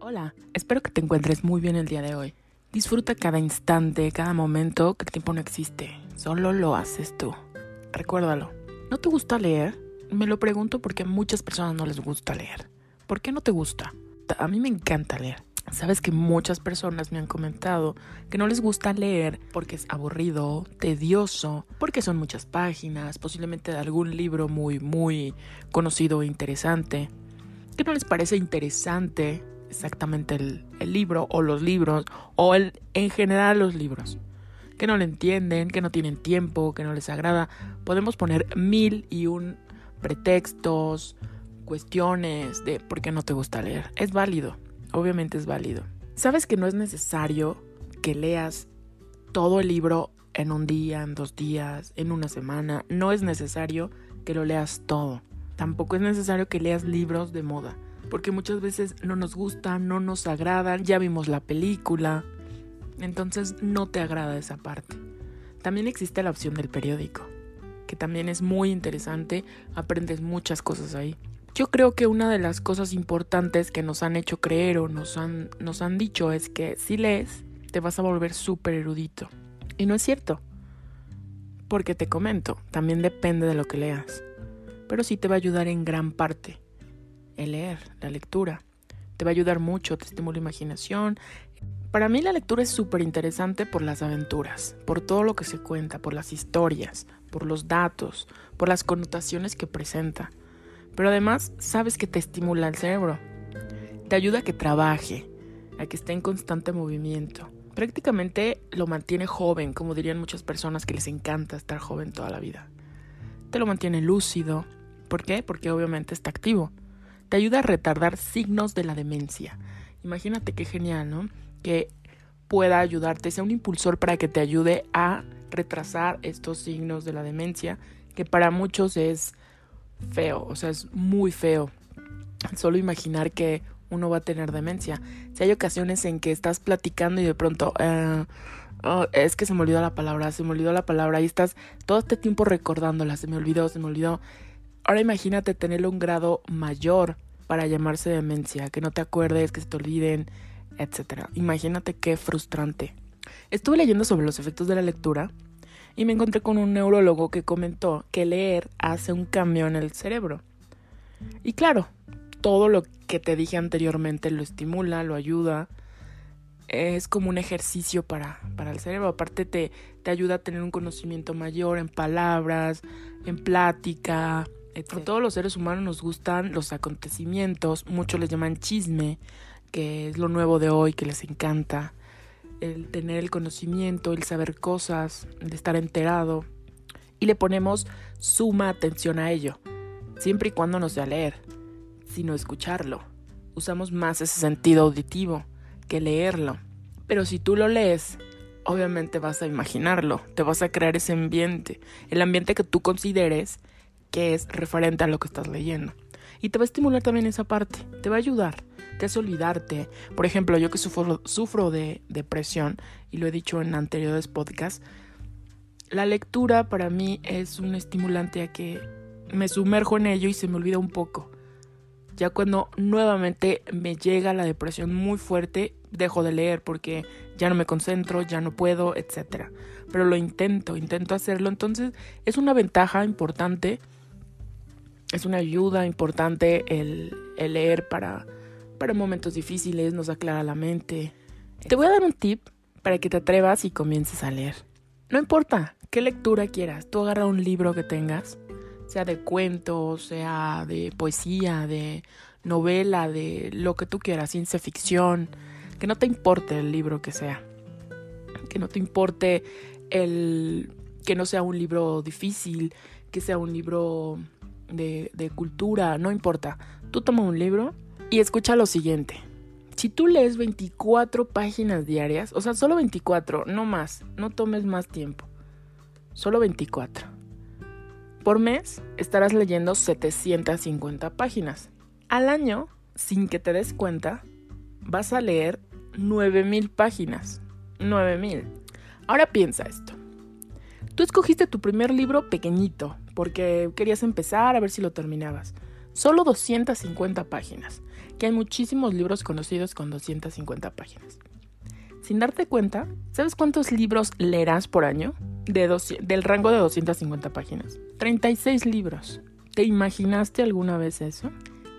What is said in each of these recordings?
Hola, espero que te encuentres muy bien el día de hoy. Disfruta cada instante, cada momento, que el tiempo no existe. Solo lo haces tú. Recuérdalo. ¿No te gusta leer? Me lo pregunto porque a muchas personas no les gusta leer. ¿Por qué no te gusta? A mí me encanta leer. Sabes que muchas personas me han comentado que no les gusta leer porque es aburrido, tedioso, porque son muchas páginas, posiblemente de algún libro muy, muy conocido o interesante, que no les parece interesante exactamente el, el libro o los libros o el, en general los libros, que no le entienden, que no tienen tiempo, que no les agrada. Podemos poner mil y un pretextos, cuestiones de por qué no te gusta leer. Es válido, obviamente es válido. Sabes que no es necesario que leas todo el libro en un día, en dos días, en una semana. No es necesario que lo leas todo. Tampoco es necesario que leas libros de moda, porque muchas veces no nos gustan, no nos agradan, ya vimos la película, entonces no te agrada esa parte. También existe la opción del periódico, que también es muy interesante, aprendes muchas cosas ahí. Yo creo que una de las cosas importantes que nos han hecho creer o nos han, nos han dicho es que si lees, te vas a volver súper erudito. Y no es cierto. Porque te comento, también depende de lo que leas. Pero sí te va a ayudar en gran parte el leer, la lectura. Te va a ayudar mucho, te estimula la imaginación. Para mí la lectura es súper interesante por las aventuras, por todo lo que se cuenta, por las historias, por los datos, por las connotaciones que presenta. Pero además sabes que te estimula el cerebro. Te ayuda a que trabaje, a que esté en constante movimiento. Prácticamente lo mantiene joven, como dirían muchas personas que les encanta estar joven toda la vida. Te lo mantiene lúcido. ¿Por qué? Porque obviamente está activo. Te ayuda a retardar signos de la demencia. Imagínate qué genial, ¿no? Que pueda ayudarte, sea un impulsor para que te ayude a retrasar estos signos de la demencia, que para muchos es feo, o sea, es muy feo. Solo imaginar que uno va a tener demencia. Si hay ocasiones en que estás platicando y de pronto, eh, oh, es que se me olvidó la palabra, se me olvidó la palabra y estás todo este tiempo recordándola, se me olvidó, se me olvidó. Ahora imagínate tenerlo un grado mayor para llamarse demencia, que no te acuerdes, que se te olviden, etc. Imagínate qué frustrante. Estuve leyendo sobre los efectos de la lectura y me encontré con un neurólogo que comentó que leer hace un cambio en el cerebro. Y claro, todo lo que te dije anteriormente lo estimula, lo ayuda. Es como un ejercicio para, para el cerebro. Aparte te, te ayuda a tener un conocimiento mayor en palabras, en plática. A todos los seres humanos nos gustan los acontecimientos. Muchos les llaman chisme, que es lo nuevo de hoy, que les encanta. El tener el conocimiento, el saber cosas, el estar enterado. Y le ponemos suma atención a ello. Siempre y cuando no sea leer sino escucharlo. Usamos más ese sentido auditivo que leerlo. Pero si tú lo lees, obviamente vas a imaginarlo, te vas a crear ese ambiente, el ambiente que tú consideres que es referente a lo que estás leyendo. Y te va a estimular también esa parte, te va a ayudar, te hace olvidarte. Por ejemplo, yo que sufro, sufro de depresión, y lo he dicho en anteriores podcasts, la lectura para mí es un estimulante a que me sumerjo en ello y se me olvida un poco. Ya cuando nuevamente me llega la depresión muy fuerte, dejo de leer porque ya no me concentro, ya no puedo, etc. Pero lo intento, intento hacerlo. Entonces es una ventaja importante, es una ayuda importante el leer para, para momentos difíciles, nos aclara la mente. Te voy a dar un tip para que te atrevas y comiences a leer. No importa qué lectura quieras, tú agarra un libro que tengas sea de cuentos, sea de poesía, de novela, de lo que tú quieras, ciencia ficción, que no te importe el libro que sea, que no te importe el que no sea un libro difícil, que sea un libro de, de cultura, no importa. Tú toma un libro y escucha lo siguiente. Si tú lees 24 páginas diarias, o sea, solo 24, no más, no tomes más tiempo, solo 24 por mes estarás leyendo 750 páginas. Al año sin que te des cuenta, vas a leer 9000 páginas. 9000. Ahora piensa esto. Tú escogiste tu primer libro pequeñito, porque querías empezar a ver si lo terminabas. Solo 250 páginas, que hay muchísimos libros conocidos con 250 páginas. Sin darte cuenta, ¿sabes cuántos libros leerás por año? del rango de 250 páginas. 36 libros. ¿Te imaginaste alguna vez eso?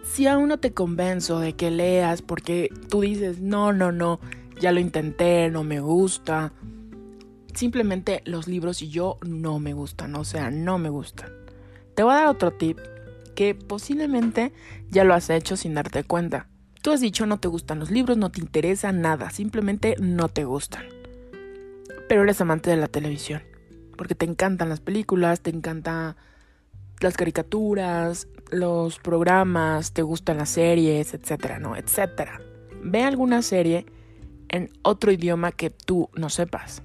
Si aún no te convenzo de que leas porque tú dices, no, no, no, ya lo intenté, no me gusta. Simplemente los libros y yo no me gustan, o sea, no me gustan. Te voy a dar otro tip que posiblemente ya lo has hecho sin darte cuenta. Tú has dicho no te gustan los libros, no te interesa nada, simplemente no te gustan. Pero eres amante de la televisión, porque te encantan las películas, te encantan las caricaturas, los programas, te gustan las series, etcétera, ¿no? Etcétera. Ve alguna serie en otro idioma que tú no sepas,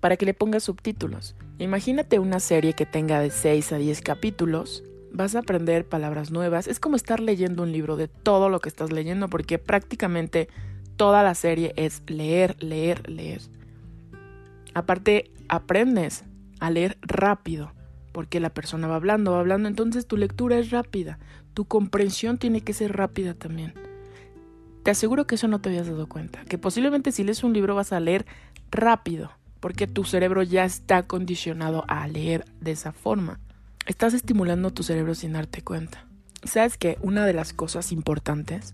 para que le pongas subtítulos. Imagínate una serie que tenga de 6 a 10 capítulos, vas a aprender palabras nuevas, es como estar leyendo un libro de todo lo que estás leyendo, porque prácticamente toda la serie es leer, leer, leer. Aparte, aprendes a leer rápido porque la persona va hablando, va hablando, entonces tu lectura es rápida, tu comprensión tiene que ser rápida también. Te aseguro que eso no te habías dado cuenta, que posiblemente si lees un libro vas a leer rápido, porque tu cerebro ya está condicionado a leer de esa forma. Estás estimulando tu cerebro sin darte cuenta. ¿Sabes que una de las cosas importantes,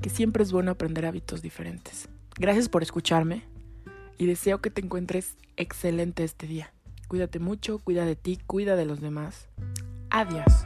que siempre es bueno aprender hábitos diferentes? Gracias por escucharme y deseo que te encuentres excelente este día. Cuídate mucho, cuida de ti, cuida de los demás. Adiós.